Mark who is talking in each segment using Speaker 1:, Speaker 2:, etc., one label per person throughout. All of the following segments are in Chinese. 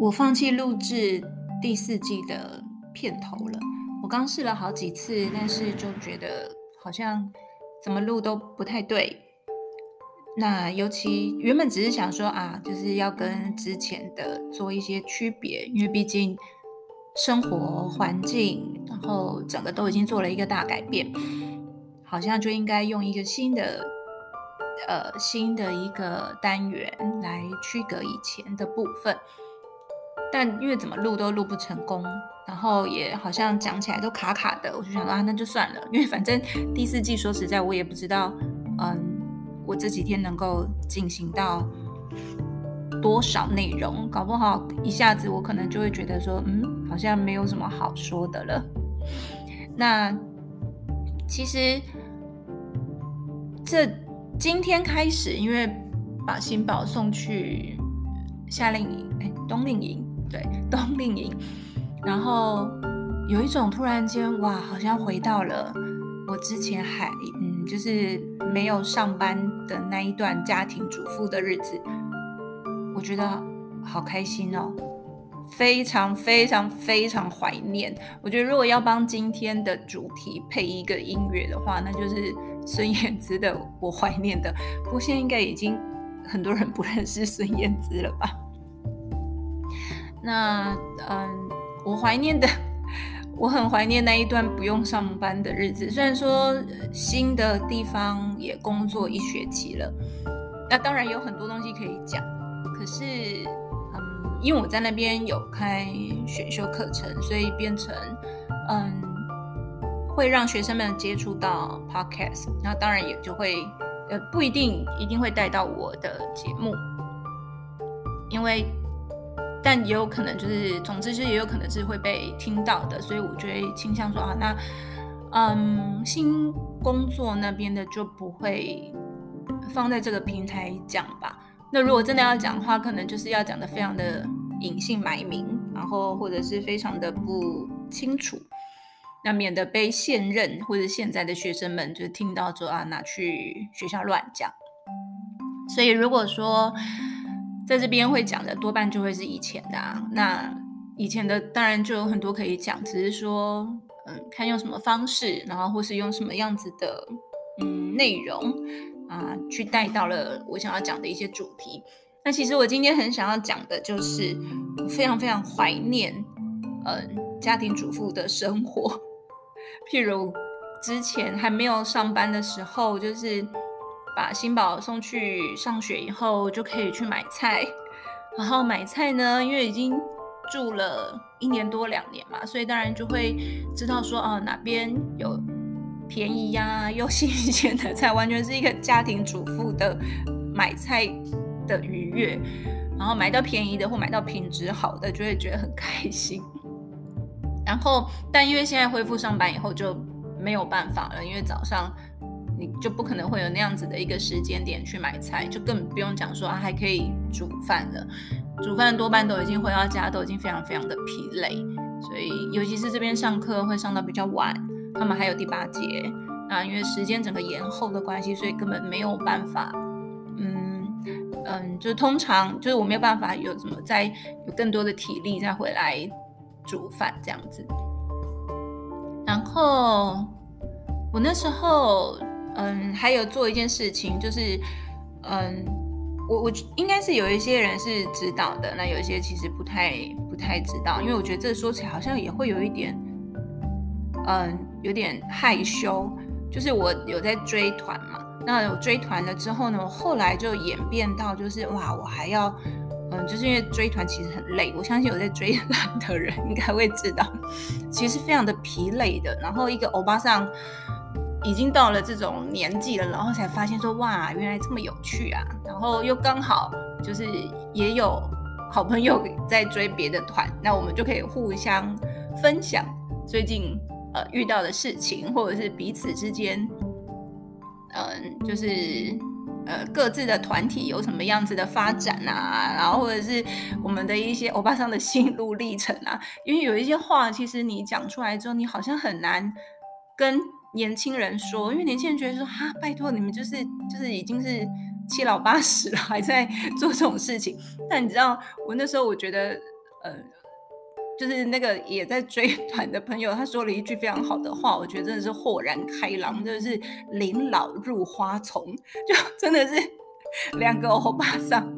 Speaker 1: 我放弃录制第四季的片头了。我刚试了好几次，但是就觉得好像怎么录都不太对。那尤其原本只是想说啊，就是要跟之前的做一些区别，因为毕竟生活环境，然后整个都已经做了一个大改变，好像就应该用一个新的呃新的一个单元来区隔以前的部分。但因为怎么录都录不成功，然后也好像讲起来都卡卡的，我就想说啊，那就算了，因为反正第四季说实在我也不知道，嗯，我这几天能够进行到多少内容，搞不好一下子我可能就会觉得说，嗯，好像没有什么好说的了。那其实这今天开始，因为把新宝送去夏令营，哎，冬令营。对，冬令营，然后有一种突然间哇，好像回到了我之前还嗯，就是没有上班的那一段家庭主妇的日子，我觉得好开心哦，非常非常非常怀念。我觉得如果要帮今天的主题配一个音乐的话，那就是孙燕姿的《我怀念的》。不过现在应该已经很多人不认识孙燕姿了吧？那嗯，我怀念的，我很怀念那一段不用上班的日子。虽然说新的地方也工作一学期了，那当然有很多东西可以讲。可是嗯，因为我在那边有开选修课程，所以变成嗯，会让学生们接触到 podcast。那当然也就会呃，不一定一定会带到我的节目，因为。但也有可能就是，总之是也有可能是会被听到的，所以我就会倾向说啊，那嗯，新工作那边的就不会放在这个平台讲吧。那如果真的要讲的话，可能就是要讲的非常的隐姓埋名，然后或者是非常的不清楚，那免得被现任或者现在的学生们就听到说啊，拿去学校乱讲。所以如果说。在这边会讲的多半就会是以前的啊，那以前的当然就有很多可以讲，只是说，嗯，看用什么方式，然后或是用什么样子的，嗯，内容啊，去带到了我想要讲的一些主题。那其实我今天很想要讲的就是，非常非常怀念，嗯，家庭主妇的生活，譬如之前还没有上班的时候，就是。把新宝送去上学以后，就可以去买菜。然后买菜呢，因为已经住了一年多两年嘛，所以当然就会知道说，哦，哪边有便宜呀、又新鲜的菜，完全是一个家庭主妇的买菜的愉悦。然后买到便宜的或买到品质好的，就会觉得很开心。然后，但因为现在恢复上班以后就没有办法了，因为早上。你就不可能会有那样子的一个时间点去买菜，就更不用讲说啊还可以煮饭了。煮饭多半都已经回到家，都已经非常非常的疲累，所以尤其是这边上课会上到比较晚，他们还有第八节，那因为时间整个延后的关系，所以根本没有办法，嗯嗯，就通常就是我没有办法有什么再有更多的体力再回来煮饭这样子。然后我那时候。嗯，还有做一件事情，就是，嗯，我我应该是有一些人是知道的，那有一些其实不太不太知道，因为我觉得这说起来好像也会有一点，嗯，有点害羞。就是我有在追团嘛，那我追团了之后呢，我后来就演变到就是哇，我还要，嗯，就是因为追团其实很累，我相信有在追 团的人应该会知道，其实非常的疲累的。然后一个欧巴桑。已经到了这种年纪了，然后才发现说哇，原来这么有趣啊！然后又刚好就是也有好朋友在追别的团，那我们就可以互相分享最近呃遇到的事情，或者是彼此之间，嗯、就是呃各自的团体有什么样子的发展啊，然后或者是我们的一些欧巴桑的心路历程啊，因为有一些话其实你讲出来之后，你好像很难跟。年轻人说，因为年轻人觉得说，哈，拜托你们就是就是已经是七老八十了，还在做这种事情。但你知道，我那时候我觉得呃，就是那个也在追 团的朋友，他说了一句非常好的话，我觉得真的是豁然开朗，就是临老入花丛，就真的是两个欧巴桑。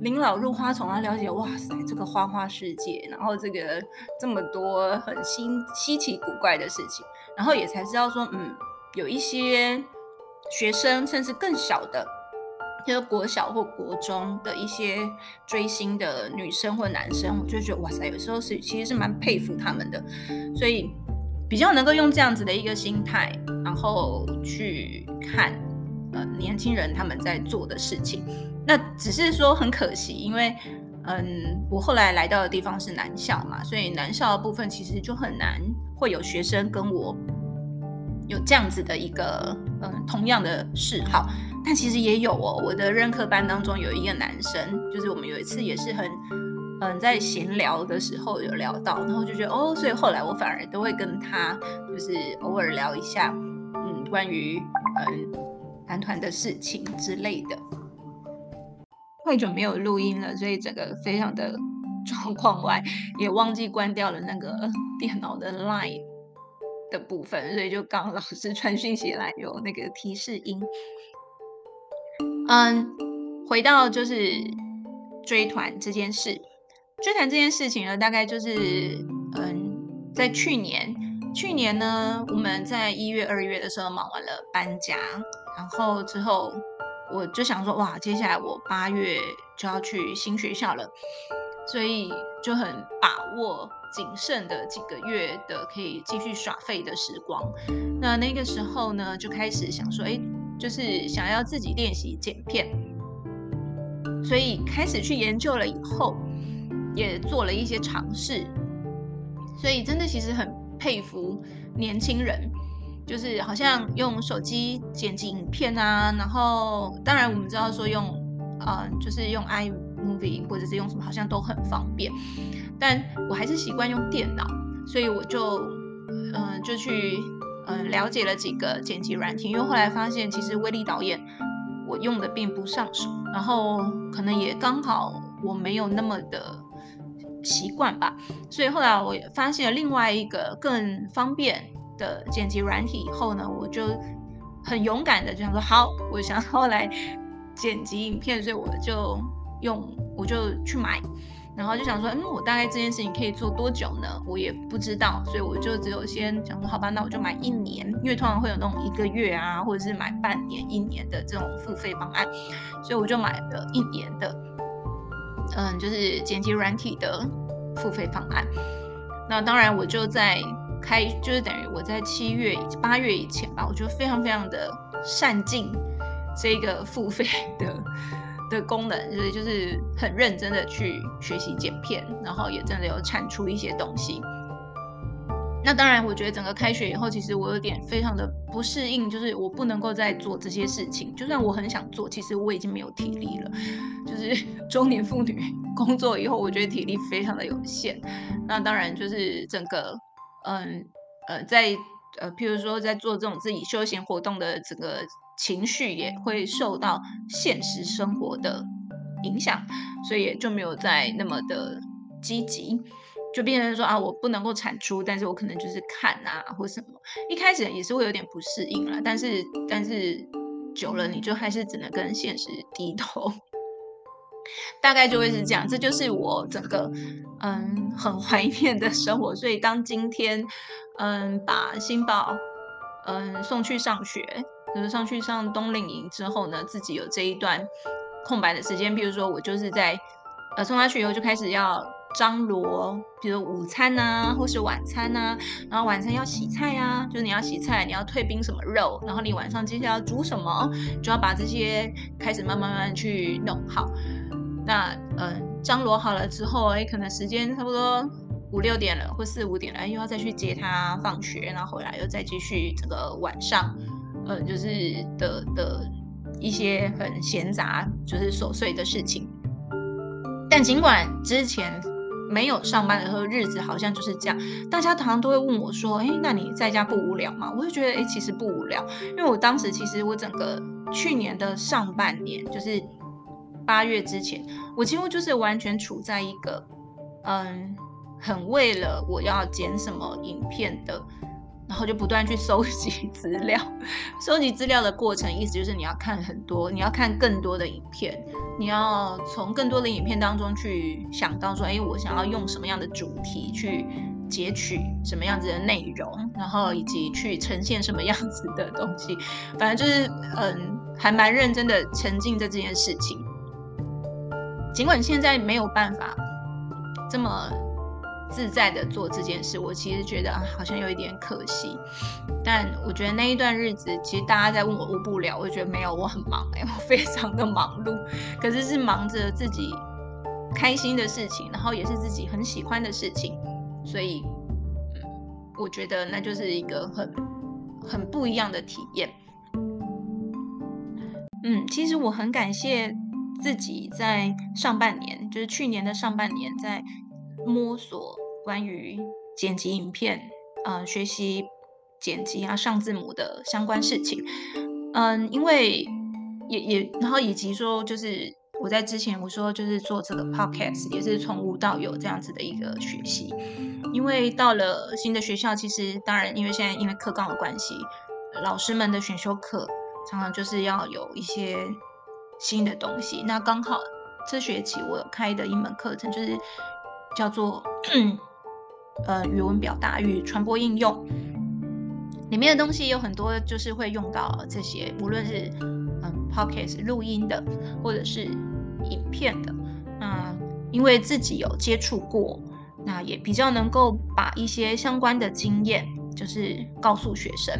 Speaker 1: 临老入花丛，他了解哇塞，这个花花世界，然后这个这么多很新稀奇古怪的事情，然后也才知道说，嗯，有一些学生甚至更小的，就是国小或国中的一些追星的女生或男生，我就觉得哇塞，有时候是其实是蛮佩服他们的，所以比较能够用这样子的一个心态，然后去看呃年轻人他们在做的事情。那只是说很可惜，因为，嗯，我后来来到的地方是男校嘛，所以男校的部分其实就很难会有学生跟我有这样子的一个，嗯，同样的嗜好。但其实也有哦，我的任课班当中有一个男生，就是我们有一次也是很，嗯，在闲聊的时候有聊到，然后就觉得哦，所以后来我反而都会跟他就是偶尔聊一下，嗯，关于嗯男团的事情之类的。太久没有录音了，所以整个非常的 状况外，也忘记关掉了那个电脑的 Line 的部分，所以就刚老师传讯息来有那个提示音。嗯，回到就是追团这件事，追团这件事情呢，大概就是嗯，在去年，去年呢，我们在一月、二月的时候忙完了搬家，然后之后。我就想说，哇，接下来我八月就要去新学校了，所以就很把握仅剩的几个月的可以继续耍废的时光。那那个时候呢，就开始想说，哎，就是想要自己练习剪片，所以开始去研究了以后，也做了一些尝试。所以真的其实很佩服年轻人。就是好像用手机剪辑影片啊，然后当然我们知道说用，呃，就是用 iMovie 或者是用什么，好像都很方便。但我还是习惯用电脑，所以我就，嗯、就去，嗯、呃，了解了几个剪辑软体。因为后来发现，其实威力导演我用的并不上手，然后可能也刚好我没有那么的习惯吧。所以后来我发现了另外一个更方便。的剪辑软体以后呢，我就很勇敢的就想说，好，我想要来剪辑影片，所以我就用，我就去买，然后就想说，嗯，我大概这件事情可以做多久呢？我也不知道，所以我就只有先想说，好吧，那我就买一年，因为通常会有那种一个月啊，或者是买半年、一年的这种付费方案，所以我就买了一年的，嗯，就是剪辑软体的付费方案。那当然，我就在。开就是等于我在七月、八月以前吧，我就非常非常的善尽这个付费的的功能，所以就是很认真的去学习剪片，然后也真的有产出一些东西。那当然，我觉得整个开学以后，其实我有点非常的不适应，就是我不能够再做这些事情。就算我很想做，其实我已经没有体力了。就是 中年妇女工作以后，我觉得体力非常的有限。那当然就是整个。嗯呃，在呃，譬如说在做这种自己休闲活动的整个情绪也会受到现实生活的影响，所以也就没有再那么的积极，就变成说啊，我不能够产出，但是我可能就是看啊或什么。一开始也是会有点不适应啦，但是但是久了你就还是只能跟现实低头。大概就会是这样，这就是我整个嗯很怀念的生活。所以当今天嗯把新宝嗯送去上学，就是上去上冬令营之后呢，自己有这一段空白的时间，比如说我就是在呃送他去以后就开始要张罗，比如午餐啊，或是晚餐啊，然后晚餐要洗菜啊，就是你要洗菜，你要退冰什么肉，然后你晚上接下来要煮什么，就要把这些开始慢慢慢去弄好。那嗯，张罗好了之后，哎，可能时间差不多五六点了，或四五点了，又要再去接他放学，然后回来又再继续这个晚上，嗯，就是的的一些很闲杂，就是琐碎的事情。但尽管之前没有上班的时候，日子好像就是这样，大家常常都会问我说，哎，那你在家不无聊吗？我就觉得，哎，其实不无聊，因为我当时其实我整个去年的上半年就是。八月之前，我几乎就是完全处在一个嗯，很为了我要剪什么影片的。然后就不断去收 集资料，收集资料的过程，意思就是你要看很多，你要看更多的影片，你要从更多的影片当中去想到说，哎，我想要用什么样的主题去截取什么样子的内容，然后以及去呈现什么样子的东西，反正就是嗯，还蛮认真的沉浸在这件事情。尽管现在没有办法这么。自在的做这件事，我其实觉得啊，好像有一点可惜。但我觉得那一段日子，其实大家在问我无不了，我觉得没有，我很忙哎，我非常的忙碌，可是是忙着自己开心的事情，然后也是自己很喜欢的事情，所以，嗯，我觉得那就是一个很很不一样的体验。嗯，其实我很感谢自己在上半年，就是去年的上半年在。摸索关于剪辑影片，呃，学习剪辑啊、上字母的相关事情，嗯，因为也也，然后以及说，就是我在之前我说就是做这个 podcast，也是从无到有这样子的一个学习。因为到了新的学校，其实当然，因为现在因为课纲的关系，老师们的选修课常常就是要有一些新的东西。那刚好这学期我开的一门课程就是。叫做呃语文表达与传播应用，里面的东西有很多，就是会用到这些，无论是嗯 podcast 录音的，或者是影片的，那因为自己有接触过，那也比较能够把一些相关的经验，就是告诉学生。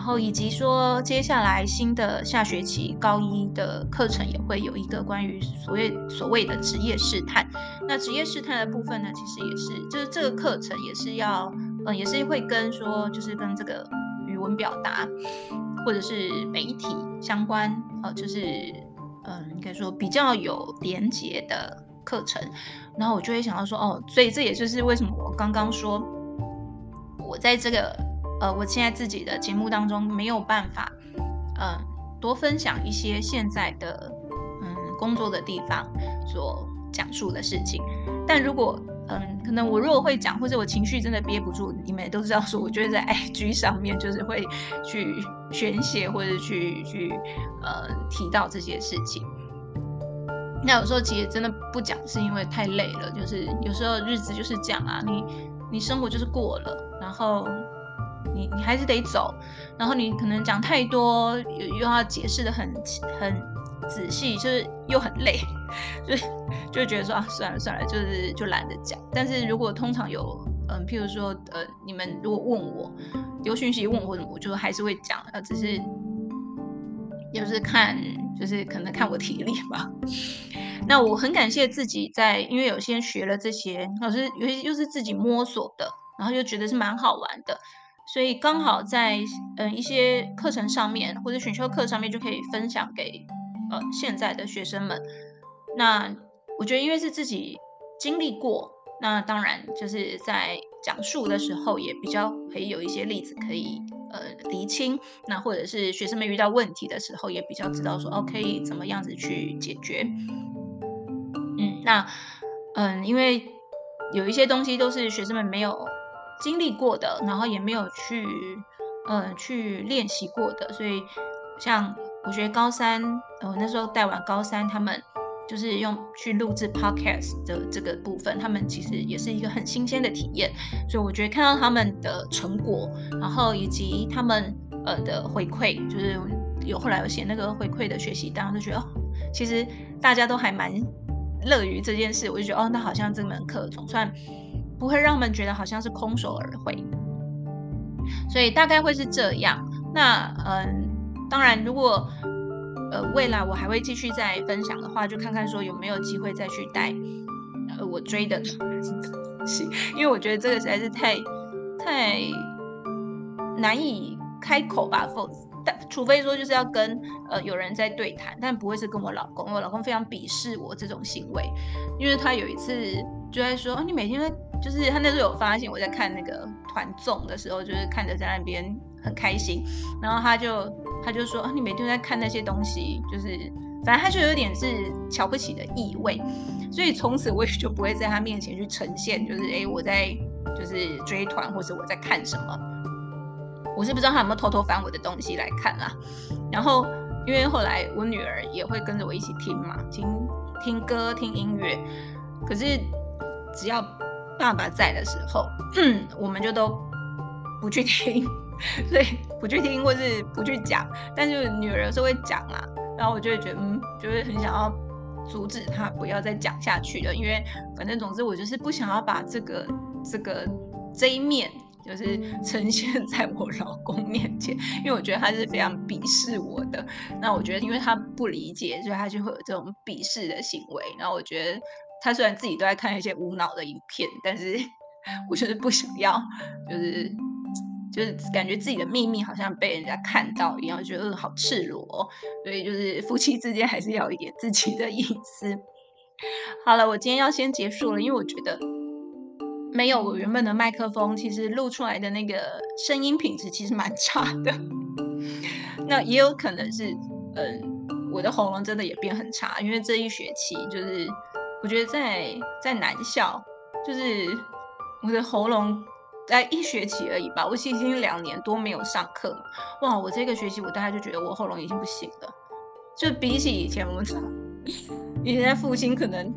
Speaker 1: 然后以及说，接下来新的下学期高一的课程也会有一个关于所谓所谓的职业试探。那职业试探的部分呢，其实也是，就是这个课程也是要，嗯，也是会跟说，就是跟这个语文表达或者是媒体相关，呃，就是，嗯，应该说比较有连结的课程。然后我就会想到说，哦，所以这也就是为什么我刚刚说，我在这个。呃，我现在自己的节目当中没有办法，嗯，多分享一些现在的嗯工作的地方所讲述的事情。但如果嗯，可能我如果会讲，或者我情绪真的憋不住，你们也都知道说，我就会在 IG 上面就是会去宣泄，或者去去呃提到这些事情。那有时候其实真的不讲，是因为太累了，就是有时候日子就是这样啊，你你生活就是过了，然后。你你还是得走，然后你可能讲太多，又又要解释的很很仔细，就是又很累，就就觉得说啊，算了算了，就是就懒得讲。但是如果通常有嗯，譬如说呃，你们如果问我有讯息问我，我就还是会讲，呃，只是就是看就是可能看我体力吧。那我很感谢自己在，因为有些学了这些，老师有些又是自己摸索的，然后又觉得是蛮好玩的。所以刚好在嗯一些课程上面或者选修课上面就可以分享给呃现在的学生们。那我觉得因为是自己经历过，那当然就是在讲述的时候也比较可以有一些例子可以呃厘清。那或者是学生们遇到问题的时候也比较知道说哦可以怎么样子去解决。嗯，那嗯因为有一些东西都是学生们没有。经历过的，然后也没有去，呃，去练习过的，所以像我觉得高三，呃，那时候带完高三，他们就是用去录制 podcast 的这个部分，他们其实也是一个很新鲜的体验，所以我觉得看到他们的成果，然后以及他们呃的回馈，就是有后来有写那个回馈的学习单，就觉得哦，其实大家都还蛮乐于这件事，我就觉得哦，那好像这门课总算。不会让他们觉得好像是空手而回，所以大概会是这样。那嗯，当然，如果呃未来我还会继续再分享的话，就看看说有没有机会再去带呃我追的东西，因为我觉得这个实在是太太难以开口吧，否则。但除非说就是要跟呃有人在对谈，但不会是跟我老公，我老公非常鄙视我这种行为，因为他有一次就在说，啊，你每天在就是他那时候有发现我在看那个团综的时候，就是看着在那边很开心，然后他就他就说，啊，你每天在看那些东西，就是反正他就有点是瞧不起的意味，所以从此我也就不会在他面前去呈现，就是哎、我在就是追团或者我在看什么，我是不知道他有没有偷偷翻我的东西来看啦。然后因为后来我女儿也会跟着我一起听嘛，听听歌听音乐，可是只要爸爸在的时候，我们就都不去听，所以不去听或是不去讲，但是女儿是会讲啊。然后我就会觉得，嗯，就会很想要阻止她不要再讲下去了，因为反正总之我就是不想要把这个这个这一面就是呈现在我老公面前，因为我觉得他是非常鄙视我的。那我觉得，因为他不理解，所以他就会有这种鄙视的行为。然后我觉得，他虽然自己都在看一些无脑的影片，但是 我就是不想要，就是。就是感觉自己的秘密好像被人家看到一样，觉得好赤裸哦，所以就是夫妻之间还是要有一点自己的隐私。好了，我今天要先结束了，因为我觉得没有我原本的麦克风，其实录出来的那个声音品质其实蛮差的。那也有可能是，嗯，我的喉咙真的也变很差，因为这一学期就是我觉得在在男校，就是我的喉咙。在一学期而已吧，我其实已经两年多没有上课。哇，我这个学期我大概就觉得我喉咙已经不行了，就比起以前我们，以前在复兴可能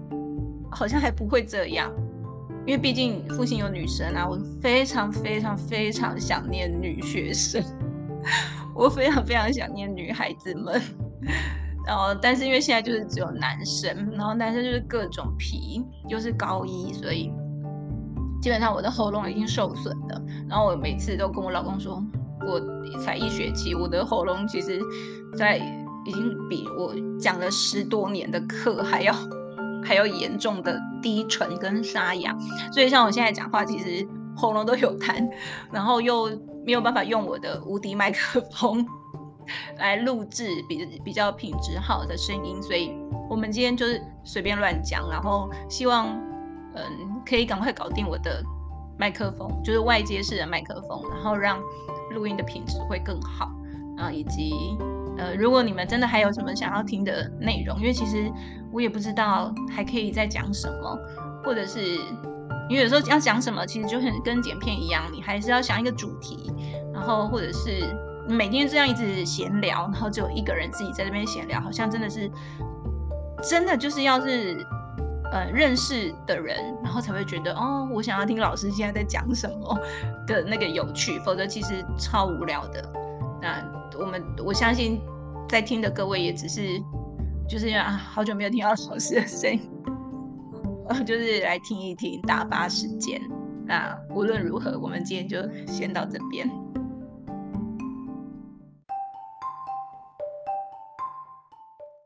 Speaker 1: 好像还不会这样，因为毕竟复兴有女生啊，我非常非常非常想念女学生，我非常非常想念女孩子们。然后，但是因为现在就是只有男生，然后男生就是各种皮，又是高一，所以。基本上我的喉咙已经受损了，然后我每次都跟我老公说，我才一学期，我的喉咙其实，在已经比我讲了十多年的课还要还要严重的低沉跟沙哑，所以像我现在讲话，其实喉咙都有痰，然后又没有办法用我的无敌麦克风来录制比比较品质好的声音，所以我们今天就是随便乱讲，然后希望。嗯，可以赶快搞定我的麦克风，就是外接式的麦克风，然后让录音的品质会更好。啊，以及呃，如果你们真的还有什么想要听的内容，因为其实我也不知道还可以再讲什么，或者是因为有时候要讲什么，其实就很跟剪片一样，你还是要想一个主题，然后或者是每天这样一直闲聊，然后只有一个人自己在这边闲聊，好像真的是真的就是要是。呃，认识的人，然后才会觉得哦，我想要听老师现在在讲什么的那个有趣，否则其实超无聊的。那我们我相信在听的各位也只是就是啊，好久没有听到老师的声音，就是来听一听打发时间。那无论如何，我们今天就先到这边。